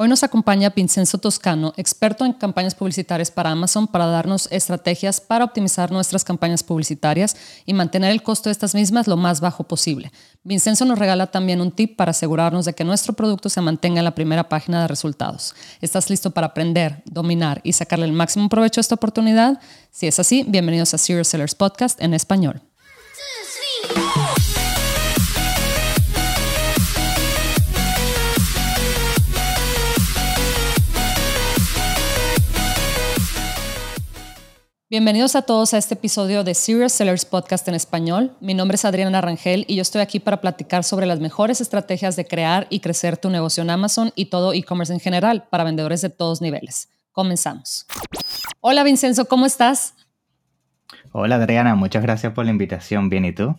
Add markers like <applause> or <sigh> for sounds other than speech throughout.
Hoy nos acompaña Vincenzo Toscano, experto en campañas publicitarias para Amazon, para darnos estrategias para optimizar nuestras campañas publicitarias y mantener el costo de estas mismas lo más bajo posible. Vincenzo nos regala también un tip para asegurarnos de que nuestro producto se mantenga en la primera página de resultados. ¿Estás listo para aprender, dominar y sacarle el máximo provecho a esta oportunidad? Si es así, bienvenidos a Serious Sellers Podcast en español. Bienvenidos a todos a este episodio de Serious Sellers Podcast en español. Mi nombre es Adriana Rangel y yo estoy aquí para platicar sobre las mejores estrategias de crear y crecer tu negocio en Amazon y todo e-commerce en general para vendedores de todos niveles. Comenzamos. Hola Vincenzo, ¿cómo estás? Hola Adriana, muchas gracias por la invitación. Bien, ¿y tú?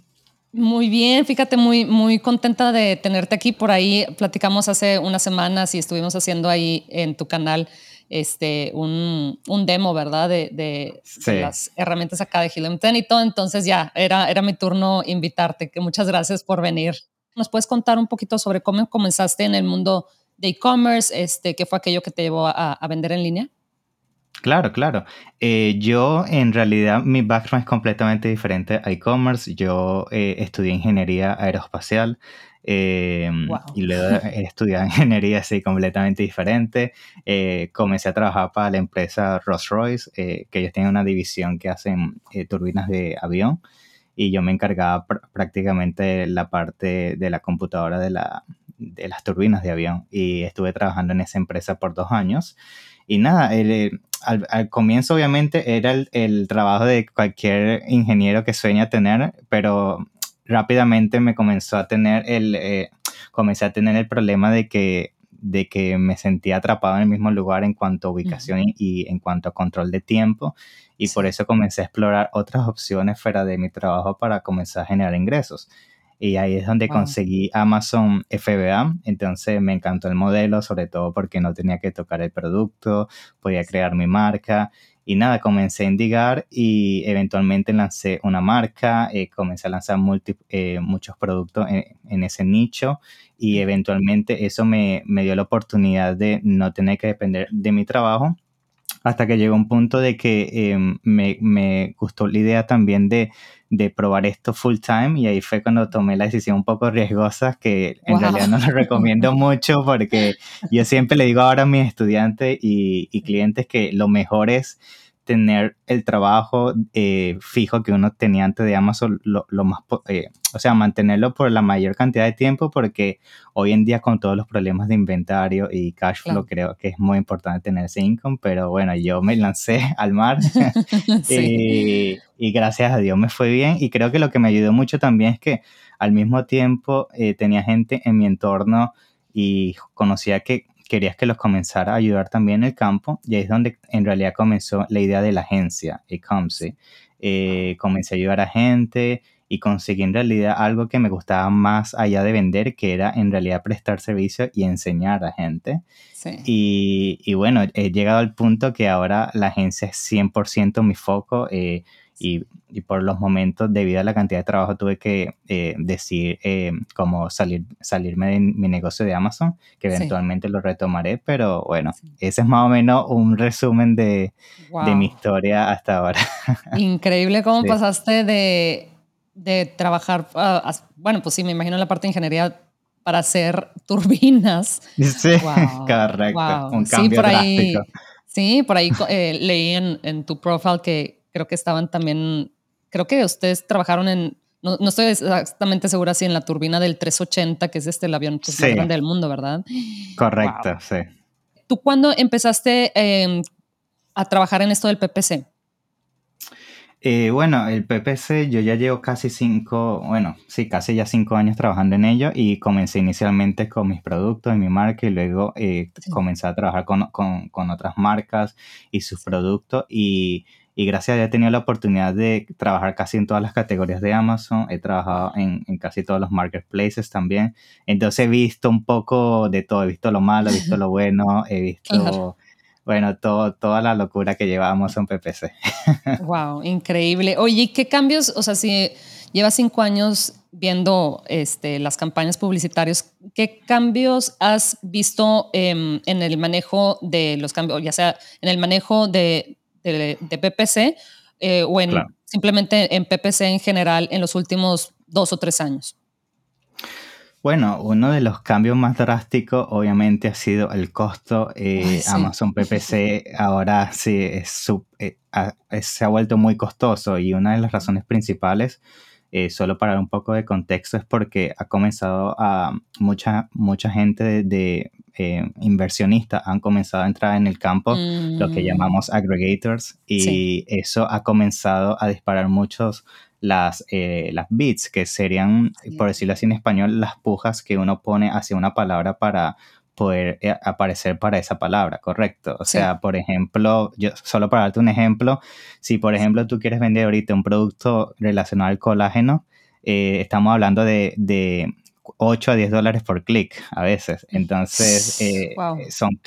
Muy bien, fíjate, muy, muy contenta de tenerte aquí. Por ahí platicamos hace unas semanas y estuvimos haciendo ahí en tu canal este, un, un demo, ¿verdad? De, de, las herramientas acá de Helium 10 y todo. Entonces ya, era, era mi turno invitarte, que muchas gracias por venir. ¿Nos puedes contar un poquito sobre cómo comenzaste en el mundo de e-commerce? Este, ¿Qué fue aquello que te llevó a, a vender en línea? Claro, claro. Eh, yo en realidad mi background es completamente diferente a e-commerce. Yo eh, estudié ingeniería aeroespacial. Em, y luego <laughs> he estudiado ingeniería así completamente diferente. Eh, comencé a trabajar para la empresa Rolls Royce, eh, que ellos tienen una división que hacen eh, turbinas de avión y yo me encargaba prácticamente de la parte de la computadora de, la, de las turbinas de avión y estuve trabajando en esa empresa por dos años. Y nada, al, al, comienzo obviamente era el, el, trabajo de cualquier ingeniero que sueña tener, pero rápidamente me comenzó a tener el, eh, comencé a tener el problema de que, de que me sentía atrapado en el mismo lugar en cuanto a ubicación y, en cuanto a control de tiempo. Y por eso comencé a explorar otras opciones fuera de mi trabajo para comenzar a generar ingresos. Y ahí es donde conseguí Amazon FBA. Entonces me encantó el modelo, sobre todo porque no tenía que tocar el producto, podía crear mi marca. Y nada, comencé a indigar y eventualmente lancé una marca, eh, comencé a lanzar eh, muchos productos en, ese nicho y eventualmente eso me, me, dio la oportunidad de no tener que depender de mi trabajo hasta que llegó un punto de que em, me, me, gustó la idea también de, de, probar esto full time y ahí fue cuando tomé la decisión un poco riesgosa que en realidad no lo recomiendo <laughs> mucho porque yo siempre le digo ahora a mis estudiantes y, y clientes que lo mejor es tener el trabajo eh, fijo que uno tenía antes de Amazon, lo, lo más, eh, o sea, mantenerlo por la mayor cantidad de tiempo, porque hoy en día con todos los problemas de inventario y cash flow, creo que es muy importante tener ese income, pero bueno, yo me lancé <laughs> al mar. <laughs> Y, y, gracias a Dios me fue bien y creo que lo que me ayudó mucho también es que al mismo tiempo eh, tenía gente en mi entorno y conocía que querías que los comenzara a ayudar también en el campo y ahí es donde en realidad comenzó la idea de la agencia, Ecomsi. Eh, comencé a ayudar a gente y conseguí en realidad algo que me gustaba más allá de vender, que era en realidad prestar servicio y enseñar a gente. Y, y, bueno, he llegado al punto que ahora la agencia es 100% mi foco. Eh, y, y, por los momentos, debido a la cantidad de trabajo, tuve que eh, decir eh, cómo salir, salirme de mi negocio de Amazon, que eventualmente lo retomaré, pero bueno, ese es más o menos un resumen de, de mi historia hasta ahora. <laughs> Increíble cómo pasaste de, de trabajar, uh, bueno, pues sí, me imagino la parte de ingeniería para hacer turbinas. <laughs> Sí, correcto. Un cambio sí, por ahí, sí, por ahí eh, leí en, en tu profile que creo que estaban también, creo que ustedes trabajaron en, no, no, estoy exactamente segura si en la turbina del 380, que es este el avión pues, más grande del mundo, ¿verdad? Correcto, sí. ¿Tú cuándo empezaste em, a trabajar en esto del PPC? Eh, bueno, el PPC yo ya llevo casi cinco, bueno, sí, casi ya cinco años trabajando en ello y comencé inicialmente con mis productos y mi marca y luego eh, comencé a trabajar con, con, con, otras marcas y sus productos y y gracias a Dios he tenido la oportunidad de trabajar casi en todas las categorías de Amazon, he trabajado en, en, casi todos los marketplaces también, entonces he visto un poco de todo, he visto lo malo, he visto lo bueno, he visto, bueno, todo, toda la locura que lleva Amazon PPC. Wow, <laughs> increíble. Oye, ¿qué cambios, o sea, si llevas cinco años viendo este, las campañas publicitarias, ¿qué cambios has visto en el manejo de los cambios, ya sea en el manejo de, PPC eh, o en, simplemente en PPC en general en los últimos dos o tres años? Bueno, uno de los cambios más drásticos obviamente ha sido el costo. Eh, Amazon PPC <laughs> ahora sí eh, se ha vuelto muy costoso y una de las razones principales eh, solo para dar un poco de contexto, es porque ha comenzado a mucha, mucha gente de, eh, inversionistas han comenzado a entrar en el campo, lo que mm. llamamos aggregators, y eso ha comenzado a disparar muchos las, eh, las bits, que serían, por decirlo así en español, las pujas que uno pone hacia una palabra para poder eh, aparecer para esa palabra, correcto. O sea, por ejemplo, yo solo para darte un ejemplo, si por ejemplo tú quieres vender ahorita un producto relacionado al colágeno, eh, estamos hablando de, de, 8 a 10 dólares por clic a veces. Entonces, eh, son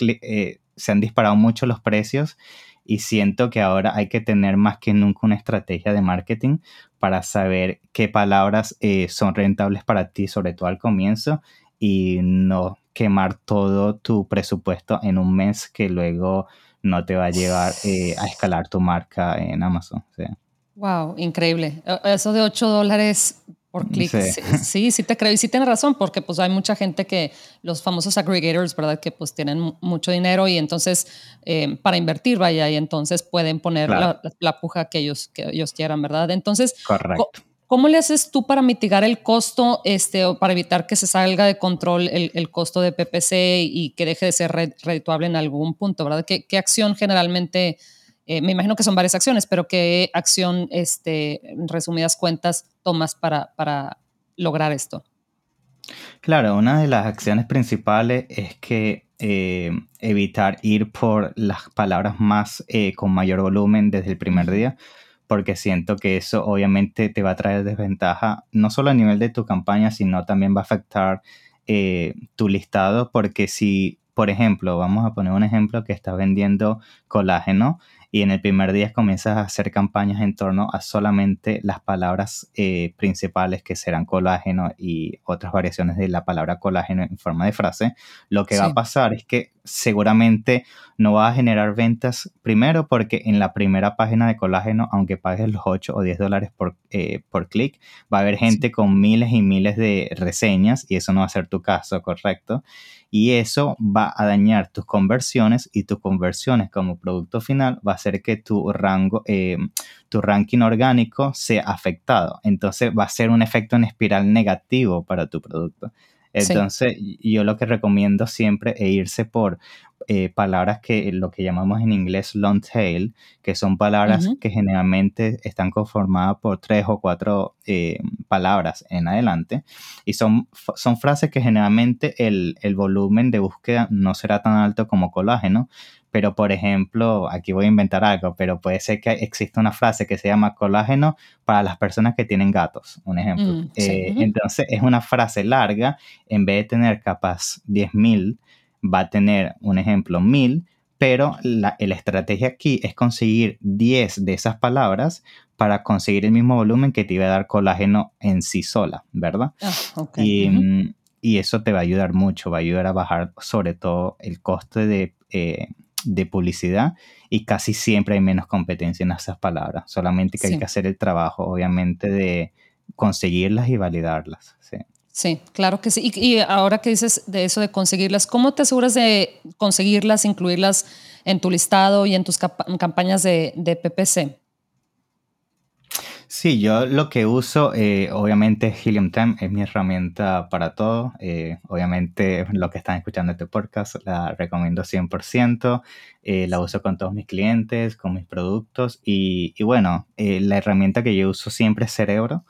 se han disparado mucho los precios y siento que ahora hay que tener más que nunca una estrategia de marketing para saber qué palabras son rentables para ti, sobre todo al comienzo, y no quemar todo tu presupuesto en un mes que luego no te va a llevar eh, a escalar tu marca en Amazon. Wow, increíble. E, eso de 8 dólares por clic, sí. sí. te creo. Y sí tienes razón, porque pues hay mucha gente que, los famosos aggregators, ¿verdad? Que pues tienen mucho dinero y entonces, eh, para invertir, vaya, y entonces pueden poner la, la, puja que ellos, que ellos quieran, ¿verdad? Entonces, Correcto. ¿Cómo le haces tú para mitigar el costo este, o para evitar que se salga de control el, costo de PPC y que deje de ser redituable en algún punto, ¿verdad? ¿Qué, acción generalmente, eh, me imagino que son varias acciones, pero qué acción, este, en resumidas cuentas, tomas para, para lograr esto? Claro, una de las acciones principales es que eh, evitar ir por las palabras más eh, con mayor volumen desde el primer día porque siento que eso obviamente te va a traer desventaja, no solo a nivel de tu campaña, sino también va a afectar eh, tu listado, porque si, por ejemplo, vamos a poner un ejemplo que estás vendiendo colágeno y en el primer día comienzas a hacer campañas en torno a solamente las palabras eh, principales que serán colágeno y otras variaciones de la palabra colágeno en forma de frase, lo que va a pasar es que seguramente no va a generar ventas primero porque en la primera página de colágeno, aunque pagues los 8 o 10 dólares por, eh, por clic, va a haber gente con miles y miles de reseñas y eso no va a ser tu caso, ¿correcto? y eso va a dañar tus conversiones y tus conversiones como producto final va a hacer que tu rango, eh, tu ranking orgánico sea afectado. Entonces va a ser un efecto en espiral negativo para tu producto. Entonces, yo lo que recomiendo siempre es irse por eh, palabras que lo que llamamos en inglés long tail, que son palabras que generalmente están conformadas por tres o cuatro eh, palabras en adelante. Y son, son frases que generalmente el, el volumen de búsqueda no será tan alto como colágeno, pero por ejemplo, aquí voy a inventar algo, pero puede ser que exista una frase que se llama colágeno para las personas que tienen gatos, un ejemplo. Mm, eh, entonces es una frase larga, en vez de tener capaz 10.000, va a tener, un ejemplo, 1.000, pero la, estrategia aquí es conseguir 10 de esas palabras para conseguir el mismo volumen que te iba a dar colágeno en sí sola, ¿verdad? Ah, y, mm, y, eso te va a ayudar mucho, va a ayudar a bajar sobre todo el coste de... Eh, de publicidad y casi siempre hay menos competencia en esas palabras. Solamente que hay que hacer el trabajo, obviamente, de conseguirlas y validarlas. Sí. Sí, claro que sí. Y, ahora que dices de eso de conseguirlas, ¿cómo te aseguras de conseguirlas, incluirlas en tu listado y en tus campañas de, PPC? Sí, yo lo que uso, eh, obviamente, Helium 10 es mi herramienta para todo. Eh, obviamente, lo que están escuchando este podcast la recomiendo 100%. Eh, la uso con todos mis clientes, con mis productos. Y, bueno, la herramienta que yo uso siempre es Cerebro.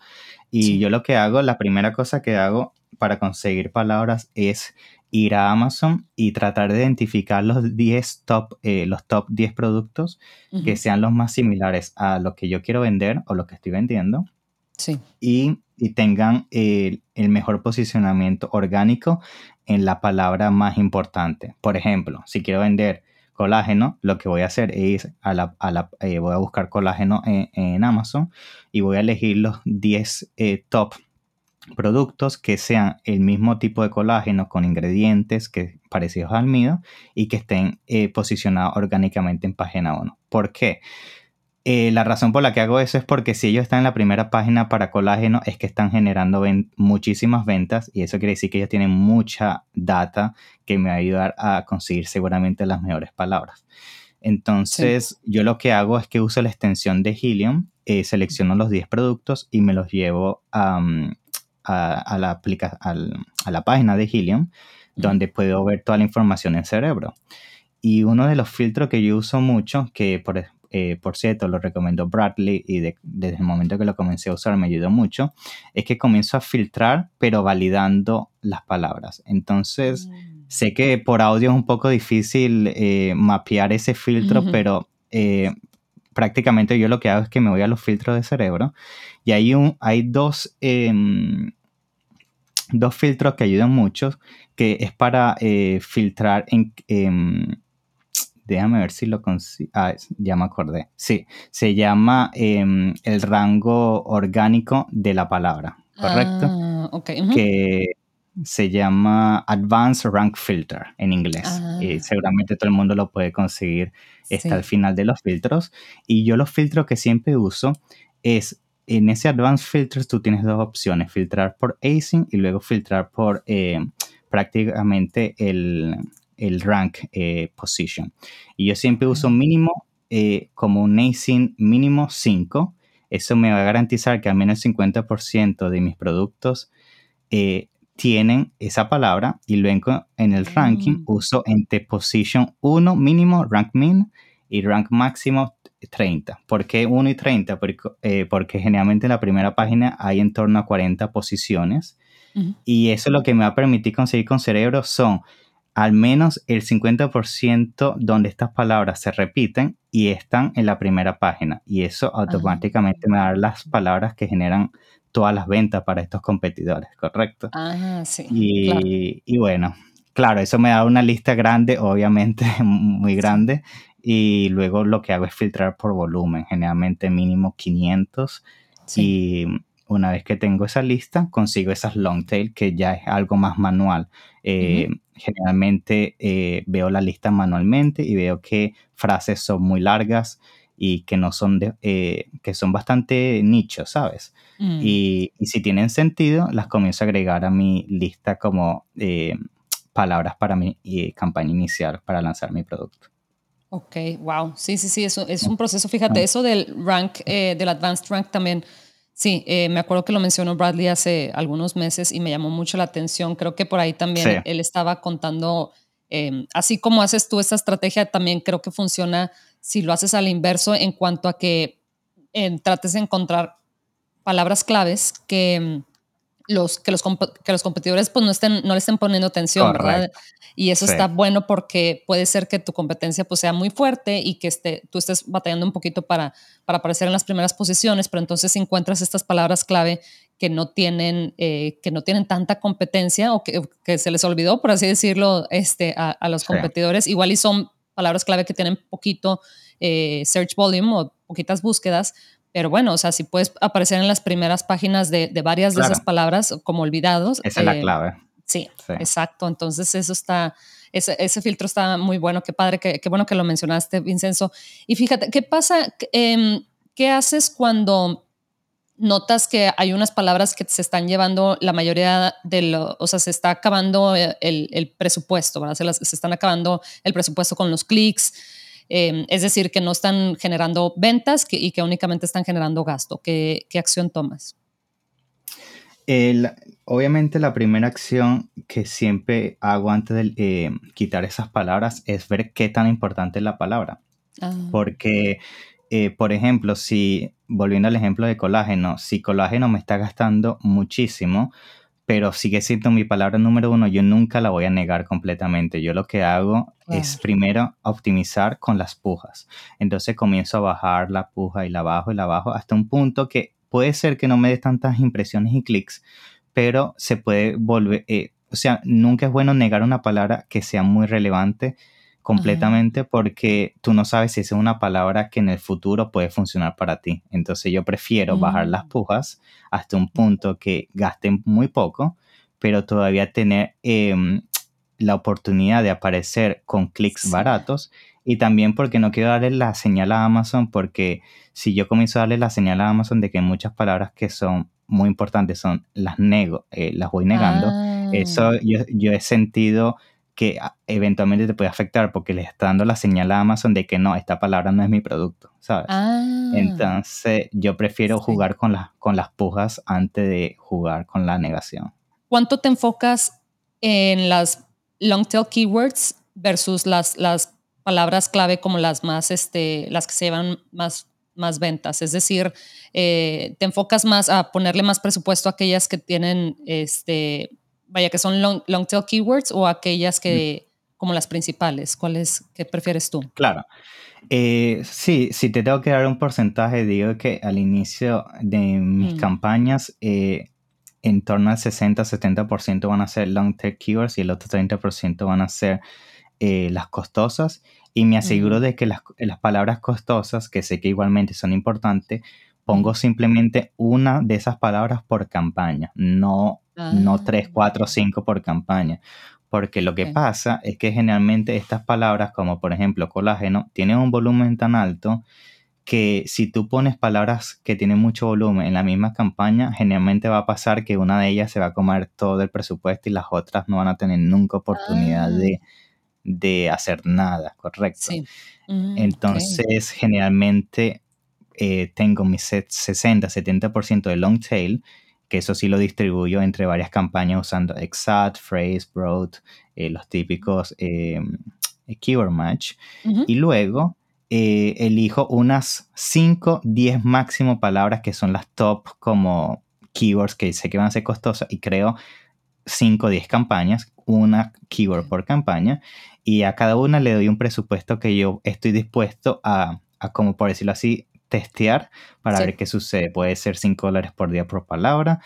Y yo lo que hago, la primera cosa que hago para conseguir palabras es ir a Amazon y tratar de identificar los 10 top, eh, los top 10 productos que sean los más similares a lo que yo quiero vender o lo que estoy vendiendo. Sí. Y, tengan el, mejor posicionamiento orgánico en la palabra más importante. Por ejemplo, si quiero vender colágeno, lo que voy a hacer es a la, eh, voy a buscar colágeno en, Amazon y voy a elegir los 10 eh, top productos que sean el mismo tipo de colágeno con ingredientes que, parecidos al mío y que estén eh, posicionados orgánicamente en página 1. ¿Por qué? Eh, la razón por la que hago eso es porque si ellos están en la primera página para colágeno es que están generando muchísimas ventas y eso quiere decir que ellos tienen mucha data que me va a ayudar a conseguir seguramente las mejores palabras. Entonces yo lo que hago es que uso la extensión de Helium, eh, selecciono los 10 productos y me los llevo a, la, a la página de Helium donde puedo ver toda la información en cerebro. Y uno de los filtros que yo uso mucho, que por, eh, por cierto lo recomendó Bradley y desde el momento que lo comencé a usar me ayudó mucho, es que comienzo a filtrar pero validando las palabras. Entonces, mm. sé que por audio es un poco difícil eh, mapear ese filtro, pero eh, prácticamente yo lo que hago es que me voy a los filtros de cerebro y hay, un, hay dos, em, dos filtros que ayudan mucho, que es para filtrar en em, Déjame ver si lo consigo. Ah, ya me acordé. Sí, se llama em, el rango orgánico de la palabra, ¿correcto? Ah, ok. Que se llama Advanced Rank Filter en inglés. Y ah. seguramente todo el mundo lo puede conseguir. Está al final de los filtros. Y yo los filtros que siempre uso es en ese Advanced Filters tú tienes dos opciones, filtrar por async y luego filtrar por eh, prácticamente el, el rank eh, position. Y yo siempre uso mínimo eh, como un async mínimo 5. Eso me va a garantizar que al menos el 50% de mis productos eh, tienen esa palabra y luego en el ranking mm. uso entre position 1 mínimo, rank min y rank máximo 30. ¿Por qué 1 y 30? Porque, porque, generalmente en la primera página hay en torno a 40 posiciones. Y eso lo que me va a permitir conseguir con cerebro son al menos el 50% donde estas palabras se repiten y están en la primera página. Y eso automáticamente me da las palabras que generan todas las ventas para estos competidores, ¿correcto? Ah, sí. Y, bueno, claro, eso me da una lista grande, obviamente <laughs> muy grande. Y luego lo que hago es filtrar por volumen, generalmente mínimo 500. Y una vez que tengo esa lista, consigo esas long tail, que ya es algo más manual. Eh, generalmente eh, veo la lista manualmente y veo que frases son muy largas y que no son de, eh, que son bastante nichos, ¿sabes? Mm. Y, y, si tienen sentido, las comienzo a agregar a mi lista como palabras para mi campaña inicial para lanzar mi producto. Ok, wow. Sí, sí, sí, eso es un proceso. Fíjate, eso del rank, del advanced rank también Sí, eh, me acuerdo que lo mencionó Bradley hace algunos meses y me llamó mucho la atención. Creo que por ahí también él estaba contando, em, así como haces tú esta estrategia, también creo que funciona si lo haces al inverso en cuanto a que em, trates de encontrar palabras claves que em, los, que, los, que los competidores pues no, estén, no le estén poniendo atención, ¿verdad? Y eso está bueno porque puede ser que tu competencia pues sea muy fuerte y que esté, tú estés batallando un poquito para, para aparecer en las primeras posiciones, pero entonces encuentras estas palabras clave que no tienen, eh, que no tienen tanta competencia o que, que, se les olvidó, por así decirlo, este, a, a los competidores. Igual y son palabras clave que tienen poquito eh, search volume o poquitas búsquedas, pero bueno, o sea, si puedes aparecer en las primeras páginas de, de varias de esas palabras como olvidados. Esa es la eh, clave. Sí, exacto. Entonces eso está, ese, ese, filtro está muy bueno. Qué padre, qué, qué, bueno que lo mencionaste, Vincenzo. Y fíjate, ¿qué pasa? Eh, ¿Qué haces cuando notas que hay unas palabras que se están llevando la mayoría de lo, o sea, se está acabando el, el presupuesto, ¿verdad? Se, las, se están acabando el presupuesto con los clics Em, es decir, que no están generando ventas y que únicamente están generando gasto. ¿Qué, acción tomas? obviamente la primera acción que siempre hago antes de eh, quitar esas palabras es ver qué tan importante es la palabra. Ah. Porque, eh, por ejemplo, si, volviendo al ejemplo de colágeno, si colágeno me está gastando muchísimo, pero sigue siendo mi palabra número uno, yo nunca la voy a negar completamente. Yo lo que hago es primero optimizar con las pujas. Entonces comienzo a bajar la puja y la bajo y la bajo hasta un punto que puede ser que no me dé tantas impresiones y clics, pero se puede volver, eh, o sea, nunca es bueno negar una palabra que sea muy relevante completamente porque tú no sabes si esa es una palabra que en el futuro puede funcionar para ti. Entonces yo prefiero bajar las mm. pujas hasta un punto que gasten muy poco, pero todavía tener em, la oportunidad de aparecer con clics baratos y también porque no quiero darle la señal a Amazon porque si yo comienzo a darle la señal a Amazon de que muchas palabras que son muy importantes son las nego, eh, las voy negando, eso ah. yo, yo he sentido que ah, eventualmente te puede afectar porque le está dando la señal a Amazon de que no, esta palabra no es mi producto, ¿sabes? Ah. Entonces yo prefiero jugar con, las con las pujas antes de jugar con la negación. ¿Cuánto te enfocas en las long tail keywords versus las, las palabras clave como las más, este, las que se llevan más, más ventas? Es decir, eh, ¿te enfocas más a ponerle más presupuesto a aquellas que tienen este, vaya, que son long, tail keywords o aquellas que, como las principales? ¿Cuáles que prefieres tú? Claro. Eh, sí, si te tengo que dar un porcentaje, digo que al inicio de mis mm. campañas, eh, en torno al 60-70% van a ser long tail keywords y el otro 30% van a ser eh, las costosas. Y me aseguro de que las, las, palabras costosas, que sé que igualmente son importantes, pongo simplemente una de esas palabras por campaña, no no 3, 4, 5 por campaña. Porque lo que pasa es que generalmente estas palabras, como por ejemplo colágeno, tienen un volumen tan alto que si tú pones palabras que tienen mucho volumen en la misma campaña, generalmente va a pasar que una de ellas se va a comer todo el presupuesto y las otras no van a tener nunca oportunidad ah. de, hacer nada, ¿correcto? Mm, Entonces, generalmente eh, tengo mi 60-70% de long tail que eso sí lo distribuyo entre varias campañas usando Exact, Phrase, Broad, eh, los típicos em, keyword match. Y luego eh, elijo unas 5, 10 máximo palabras que son las top como keywords que sé que van a ser costosas y creo 5 o 10 campañas, una keyword por campaña y a cada una le doy un presupuesto que yo estoy dispuesto a, a como por decirlo así, testear para ver qué sucede. Puede ser 5 dólares por día por palabra.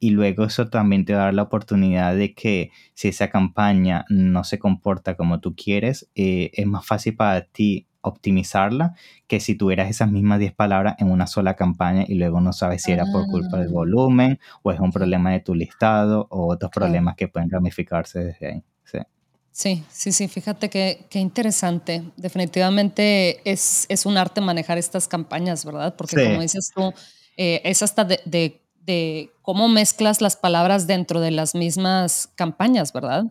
Y luego eso también te va a dar la oportunidad de que si esa campaña no se comporta como tú quieres, eh, es más fácil para ti optimizarla que si tuvieras esas mismas 10 palabras en una sola campaña y luego no sabes si era por culpa del ah. volumen o es un problema de tu listado o otros problemas que pueden ramificarse desde ahí. Sí, sí, sí, fíjate qué interesante. Definitivamente es, es, un arte manejar estas campañas, ¿verdad? Porque como dices tú, eh, es hasta de, de, cómo mezclas las palabras dentro de las mismas campañas, ¿verdad?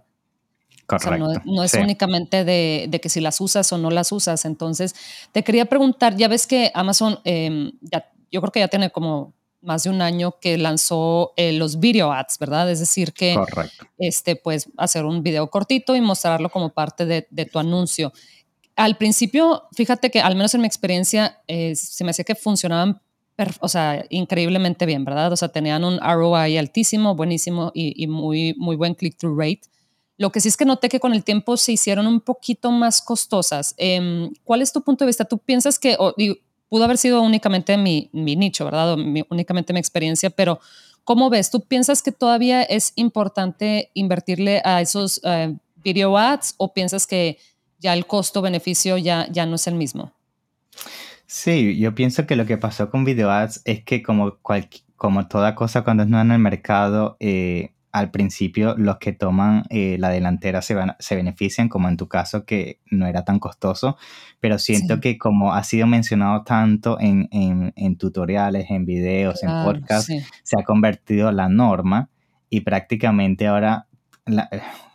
Correcto. O sea, no, es únicamente de, de, que si las usas o no las usas. Entonces, te quería preguntar, ya ves que Amazon, em, ya, yo creo que ya tiene como más de un año que lanzó eh, los video ads, ¿verdad? Es decir, que este, pues hacer un video cortito y mostrarlo como parte de, tu anuncio. Al principio, fíjate que al menos en mi experiencia, eh, se me hacía que funcionaban o sea, increíblemente bien, ¿verdad? O sea, tenían un ROI altísimo, buenísimo y, muy, muy buen click-through rate. Lo que sí es que noté que con el tiempo se hicieron un poquito más costosas. Em, ¿Cuál es tu punto de vista? ¿Tú piensas que, pudo haber sido únicamente mi, nicho, ¿verdad? Únicamente mi experiencia, pero ¿cómo ves? ¿Tú piensas que todavía es importante invertirle a esos eh, video ads o piensas que ya el costo-beneficio ya, ya no es el mismo? Sí, yo pienso que lo que pasó con video ads es que como, como toda cosa cuando es nueva en el mercado, eh, al principio los que toman eh, la delantera se, van, se benefician, como en tu caso que no era tan costoso, pero siento que como ha sido mencionado tanto en, en, tutoriales, en videos, en podcasts, se ha convertido la norma y prácticamente ahora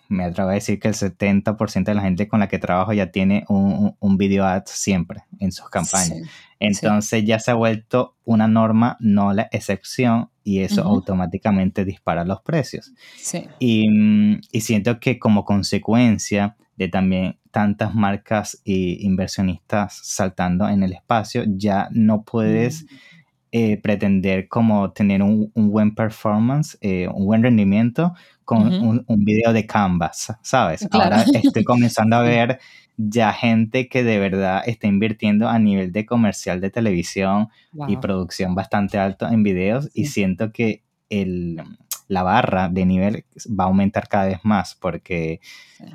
me atrevo a decir que el 70% de la gente con la que trabajo ya tiene un, un video ad siempre en sus campañas. Entonces ya se ha vuelto una norma, no la excepción, y eso automáticamente dispara los precios. Y, mm, y, siento que como consecuencia de también tantas marcas e inversionistas saltando en el espacio, ya no puedes... Mm. Eh, pretender como tener un, buen performance, eh, un buen rendimiento con un, un, video de Canvas, ¿sabes? Ahora estoy <laughs> comenzando a ver ya gente que de verdad está invirtiendo a nivel de comercial de televisión y producción bastante alto en videos y siento que el, la barra de nivel va a aumentar cada vez más porque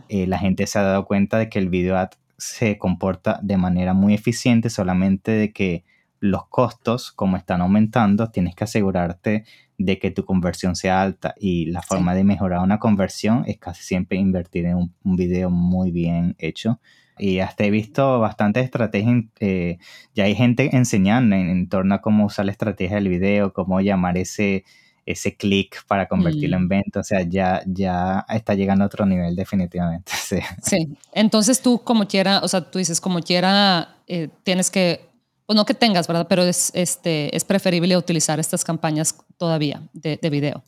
eh, la gente se ha dado cuenta de que el video ad se comporta de manera muy eficiente, solamente de que los costos, como están aumentando, tienes que asegurarte de que tu conversión sea alta y la forma de mejorar una conversión es casi siempre invertir en un, video muy bien hecho. Y hasta he visto bastantes estrategias, eh, ya hay gente enseñando en, torno a cómo usar la estrategia del video, cómo llamar ese, ese clic para convertirlo en mm. venta. O sea, ya, ya está llegando a otro nivel definitivamente. <laughs> Sí. sí. Entonces tú como quiera, o sea, tú dices como quiera, eh, tienes que pues no que tengas, ¿verdad? Pero es, este, es preferible utilizar estas campañas todavía de, de video.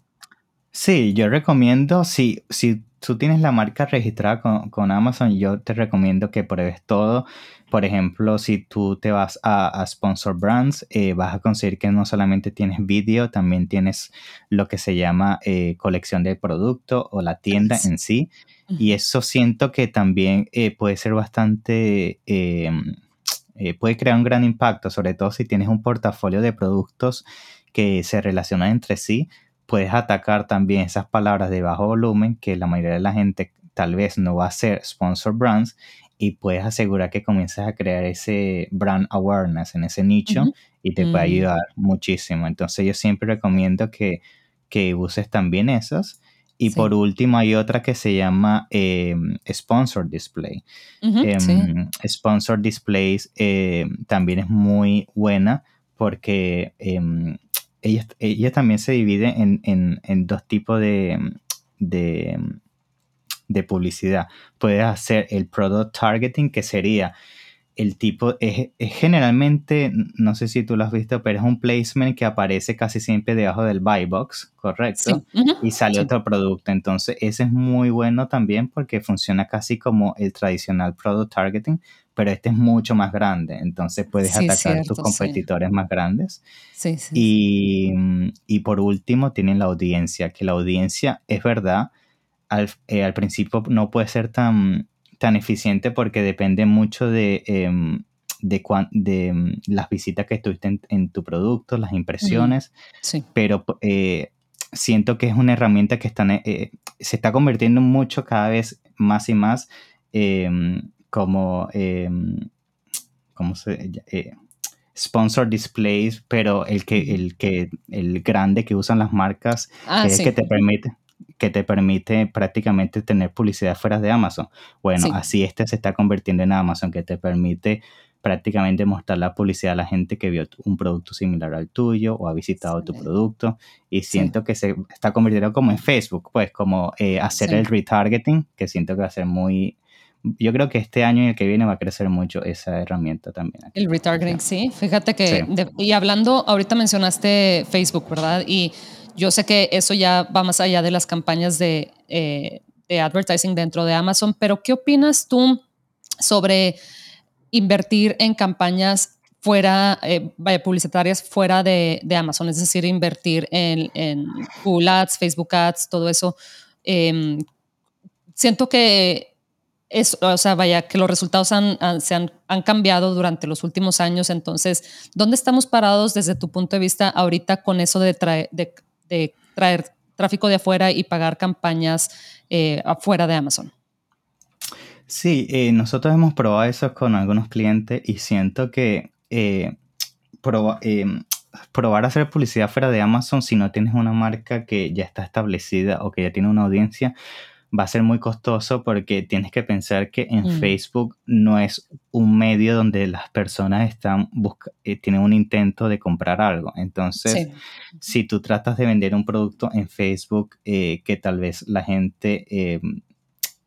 Sí, yo recomiendo, si, si tú tienes la marca registrada con, con, Amazon, yo te recomiendo que pruebes todo. Por ejemplo, si tú te vas a, a Sponsor Brands, eh, vas a conseguir que no solamente tienes vídeo, también tienes lo que se llama eh, colección de producto o la tienda en sí. Y eso siento que también eh, puede ser bastante eh, puede crear un gran impacto, sobre todo si tienes un portafolio de productos que se relacionan entre sí. Puedes atacar también esas palabras de bajo volumen que la mayoría de la gente tal vez no va a ser sponsor brands y puedes asegurar que comiences a crear ese brand awareness en ese nicho y te puede mm. ayudar muchísimo. Entonces yo siempre recomiendo que, que uses también esas y por último hay otra que se llama eh, Sponsor Display. Em, Sponsor Displays eh, también es muy buena porque em, ella, también se divide en, dos tipos de, de, de, publicidad. Puedes hacer el product targeting, que sería el tipo es, generalmente, no sé si tú lo has visto, pero es un placement que aparece casi siempre debajo del buy box, ¿correcto? Y sale otro producto. Entonces, ese es muy bueno también porque funciona casi como el tradicional product targeting, pero este es mucho más grande. Entonces, puedes atacar a tus competidores más grandes. Sí, sí. Y, y, por último, tienen la audiencia, que la audiencia es verdad. Al, eh, al principio no puede ser tan tan eficiente porque depende mucho de, em, de, de em, las visitas que tuviste en, tu producto, las impresiones, sí. pero eh, siento que es una herramienta que están, eh, se está convirtiendo mucho cada vez más y más em, como, ¿cómo se eh, sponsor displays, pero el que, el que, el grande que usan las marcas, ah, que que te permite, que te permite prácticamente tener publicidad fuera de Amazon. Bueno, así este se está convirtiendo en Amazon, que te permite prácticamente mostrar la publicidad a la gente que vio un producto similar al tuyo o ha visitado tu producto y siento que se está convirtiendo como en Facebook, pues como eh, hacer el retargeting, que siento que va a ser muy... Yo creo que este año y el que viene va a crecer mucho esa herramienta también. El retargeting, sí. Fíjate que, y hablando, ahorita mencionaste Facebook, ¿verdad? Y yo sé que eso ya va más allá de las campañas de, eh, de advertising dentro de Amazon, pero ¿qué opinas tú sobre invertir en campañas fuera, eh, publicitarias fuera de, de, Amazon? Es decir, invertir en, en, Google Ads, Facebook Ads, todo eso. Em, siento que es, o sea, vaya, que los resultados han, se han, han, cambiado durante los últimos años. Entonces, ¿dónde estamos parados desde tu punto de vista ahorita con eso de, de de traer tráfico de afuera y pagar campañas eh, afuera de Amazon. Sí, eh, nosotros hemos probado eso con algunos clientes y siento que eh, probar hacer publicidad fuera de Amazon si no tienes una marca que ya está establecida o que ya tiene una audiencia, va a ser muy costoso porque tienes que pensar que en mm. Facebook no es un medio donde las personas están eh, tienen un intento de comprar algo. Entonces, si tú tratas de vender un producto en Facebook eh, que tal vez la gente eh,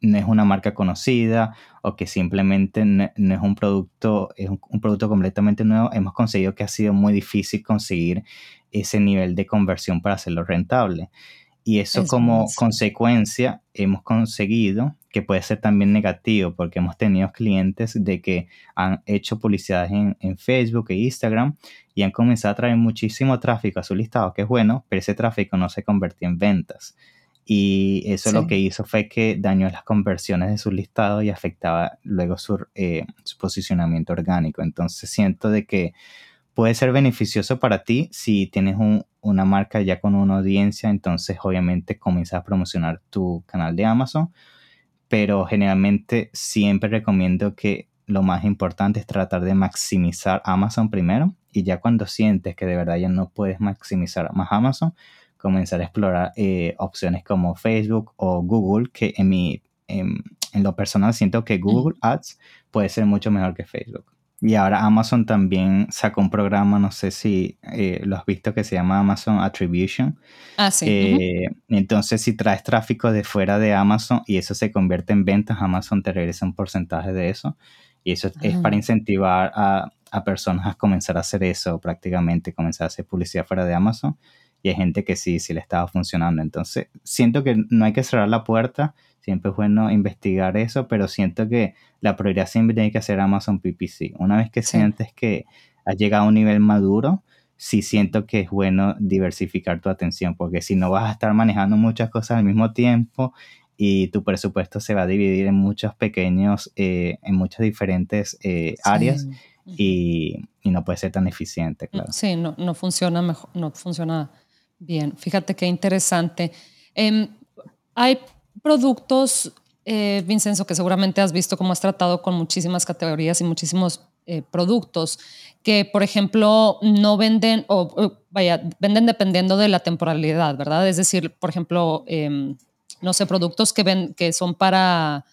no es una marca conocida o que simplemente no, es un producto, es un, producto completamente nuevo, hemos conseguido que ha sido muy difícil conseguir ese nivel de conversión para hacerlo rentable. Y eso como consecuencia hemos conseguido, que puede ser también negativo, porque hemos tenido clientes de que han hecho publicidad en, Facebook e Instagram y han comenzado a traer muchísimo tráfico a su listado, que es bueno, pero ese tráfico no se convirtió en ventas. Y eso lo que hizo fue que dañó las conversiones de su listado y afectaba luego su, eh, su posicionamiento orgánico. Entonces siento de que puede ser beneficioso para ti si tienes una marca ya con una audiencia, entonces obviamente comienzas a promocionar tu canal de Amazon, pero generalmente siempre recomiendo que lo más importante es tratar de maximizar Amazon primero y ya cuando sientes que de verdad ya no puedes maximizar más Amazon, comenzar a explorar eh, opciones como Facebook o Google, que en, mi, en, lo personal siento que Google Ads puede ser mucho mejor que Facebook. Y ahora Amazon también sacó un programa, no sé si eh, lo has visto, que se llama Amazon Attribution. Ah, sí. Eh, entonces, si traes tráfico de fuera de Amazon y eso se convierte en ventas, Amazon te regresa un porcentaje de eso. Y eso es para incentivar a, a, personas a comenzar a hacer eso prácticamente, comenzar a hacer publicidad fuera de Amazon. Y hay gente que sí, sí le estaba funcionando. Entonces, siento que no hay que cerrar la puerta Siempre es bueno investigar eso, pero siento que la prioridad siempre tiene que ser Amazon PPC. Una vez que sientes que has llegado a un nivel maduro, sí siento que es bueno diversificar tu atención, porque si no vas a estar manejando muchas cosas al mismo tiempo y tu presupuesto se va a dividir en muchos pequeños, eh, en muchas diferentes eh, áreas y, no puede ser tan eficiente, claro. Sí, no, no funciona mejor, no funciona bien. Fíjate qué interesante. Em, hay productos, eh, Vincenzo, que seguramente has visto cómo has tratado con muchísimas categorías y muchísimos eh, productos que, por ejemplo, no venden o, vaya, venden dependiendo de la temporalidad, ¿verdad? Es decir, por ejemplo, em, no sé, productos que, ven, que son para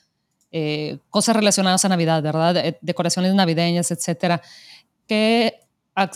eh, cosas relacionadas a Navidad, ¿verdad? decoraciones navideñas, etcétera. ¿Qué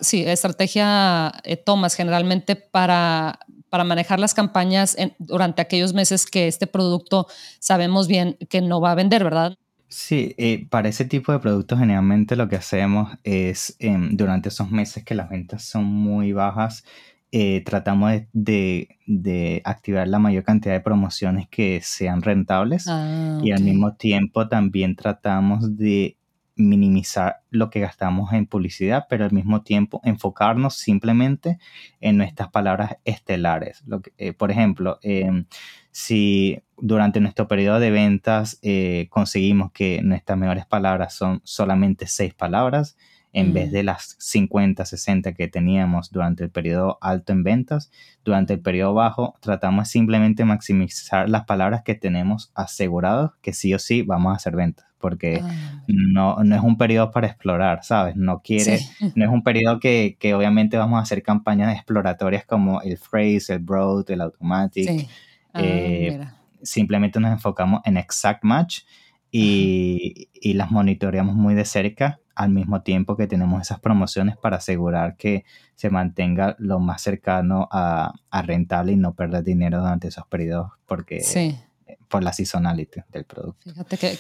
sí, estrategia tomas generalmente para para manejar las campañas durante aquellos meses que este producto sabemos bien que no va a vender, ¿verdad? Sí, eh, para ese tipo de productos generalmente lo que hacemos es em, durante esos meses que las ventas son muy bajas, eh, tratamos de, activar la mayor cantidad de promociones que sean rentables ah, y al mismo tiempo también tratamos de minimizar lo que gastamos en publicidad, pero al mismo tiempo enfocarnos simplemente en nuestras palabras estelares. Lo eh, por ejemplo, em, si durante nuestro periodo de ventas eh, conseguimos que nuestras mejores palabras son solamente seis palabras, en vez mm. de las 50, 60 que teníamos durante el periodo alto en ventas, durante el periodo bajo tratamos simplemente maximizar las palabras que tenemos asegurados que sí o sí vamos a hacer ventas porque ah. no, no, es un periodo para explorar, ¿sabes? No quiere, <laughs> no es un periodo que, que, obviamente vamos a hacer campañas exploratorias como el phrase, el broad, el automatic. Ah, eh, simplemente nos enfocamos en exact match y, y, las monitoreamos muy de cerca al mismo tiempo que tenemos esas promociones para asegurar que se mantenga lo más cercano a, a rentable y no perder dinero durante esos periodos porque sí por la seasonality del producto. Fíjate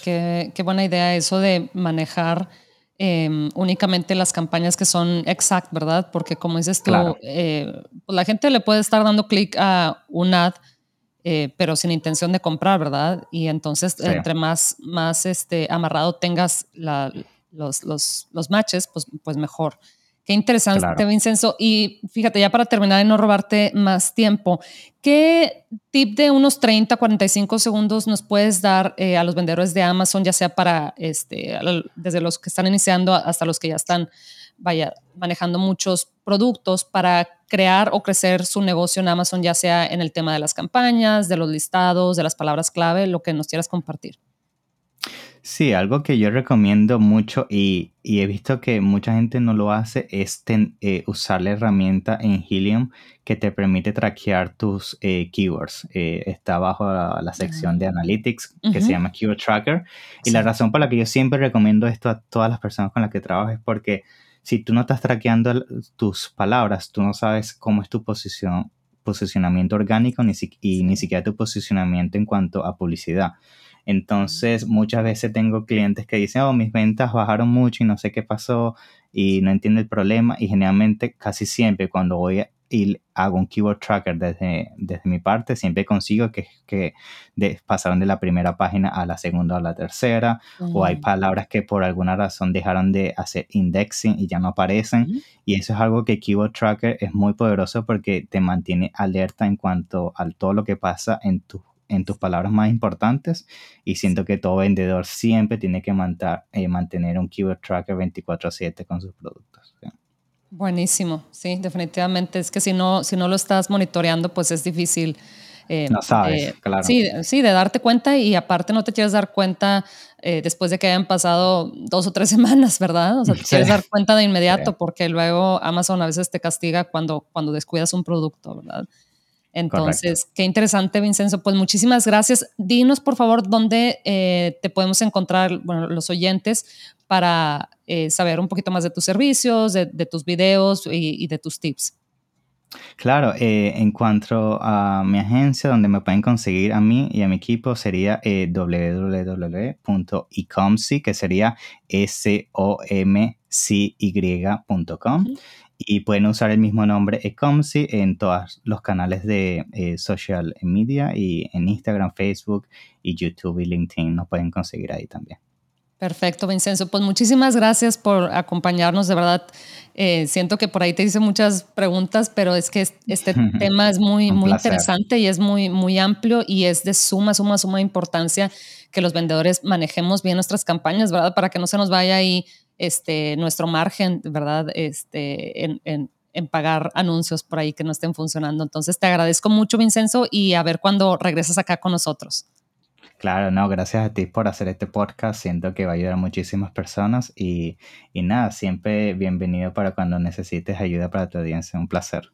qué buena idea eso de manejar em, únicamente las campañas que son exact, ¿verdad? Porque como dices tú, eh, pues la gente le puede estar dando clic a un ad, eh, pero sin intención de comprar, ¿verdad? Y entonces, entre más, más este, amarrado tengas los, los, los matches, pues, pues mejor. Qué interesante, Vincenzo. Y fíjate, ya para terminar y no robarte más tiempo, ¿qué tip de unos 30, 45 segundos nos puedes dar eh, a los vendedores de Amazon, ya sea para, este, desde los que están iniciando hasta los que ya están, vaya, manejando muchos productos para crear o crecer su negocio en Amazon, ya sea en el tema de las campañas, de los listados, de las palabras clave, lo que nos quieras compartir? Sí, algo que yo recomiendo mucho y, he visto que mucha gente no lo hace es eh, usar la herramienta en Helium que te permite traquear tus eh, keywords. Eh, está bajo la, sección de ah. Analytics que se llama Keyword Tracker. Y la razón por la que yo siempre recomiendo esto a todas las personas con las que trabajo es porque si tú no estás traqueando tus palabras, tú no sabes cómo es tu posición, posicionamiento orgánico ni y ni siquiera tu posicionamiento en cuanto a publicidad. Entonces, muchas veces tengo clientes que dicen, oh, mis ventas bajaron mucho y no sé qué pasó y no entiendo el problema. Y generalmente, casi siempre, cuando voy y hago un keyword tracker desde, desde mi parte, siempre consigo que, que pasaron de la primera página a la segunda o a la tercera, o hay palabras que por alguna razón dejaron de hacer indexing y ya no aparecen. Y eso es algo que Keyword Tracker es muy poderoso porque te mantiene alerta en cuanto a todo lo que pasa en tu en tus palabras más importantes y siento que todo vendedor siempre tiene que eh, mantener un keyword tracker 24/7 con sus productos. Buenísimo, sí, definitivamente es que si no, si no lo estás monitoreando, pues es difícil Eh, no sabes, claro. Sí, sí, de darte cuenta y aparte no te quieres dar cuenta eh, después de que hayan pasado dos o tres <laughs> semanas, ¿verdad? O sea, te quieres dar cuenta de inmediato porque luego Amazon a veces te castiga cuando, cuando descuidas un producto, ¿verdad? Entonces, qué interesante, Vincenzo. Pues muchísimas gracias. Dinos, por favor, dónde eh, te podemos encontrar, bueno, los oyentes, para saber un poquito más de tus servicios, de, tus videos y de tus tips. Claro, eh, en cuanto a mi agencia, donde me pueden conseguir a mí y a mi equipo sería eh, www.ecomcy, que sería S-O-M-C-Y.com. Y pueden usar el mismo nombre Ecomcy en todos los canales de eh, social media y en Instagram, Facebook y YouTube y LinkedIn nos pueden conseguir ahí también. Perfecto, Vincenzo. Pues muchísimas gracias por acompañarnos. De verdad, eh, siento que por ahí te hice muchas preguntas, pero es que este <laughs> tema es muy, muy interesante y es muy, muy amplio y es de suma, suma, suma importancia que los vendedores manejemos bien nuestras campañas, ¿verdad? Para que no se nos vaya ahí este, nuestro margen, ¿verdad? Este, en, en, pagar anuncios por ahí que no estén funcionando. Entonces, te agradezco mucho, Vincenzo, y a ver cuándo regresas acá con nosotros. Claro, no, gracias a ti por hacer este podcast. Siento que va a ayudar a muchísimas personas y, y nada, siempre bienvenido para cuando necesites ayuda para tu audiencia. Un placer.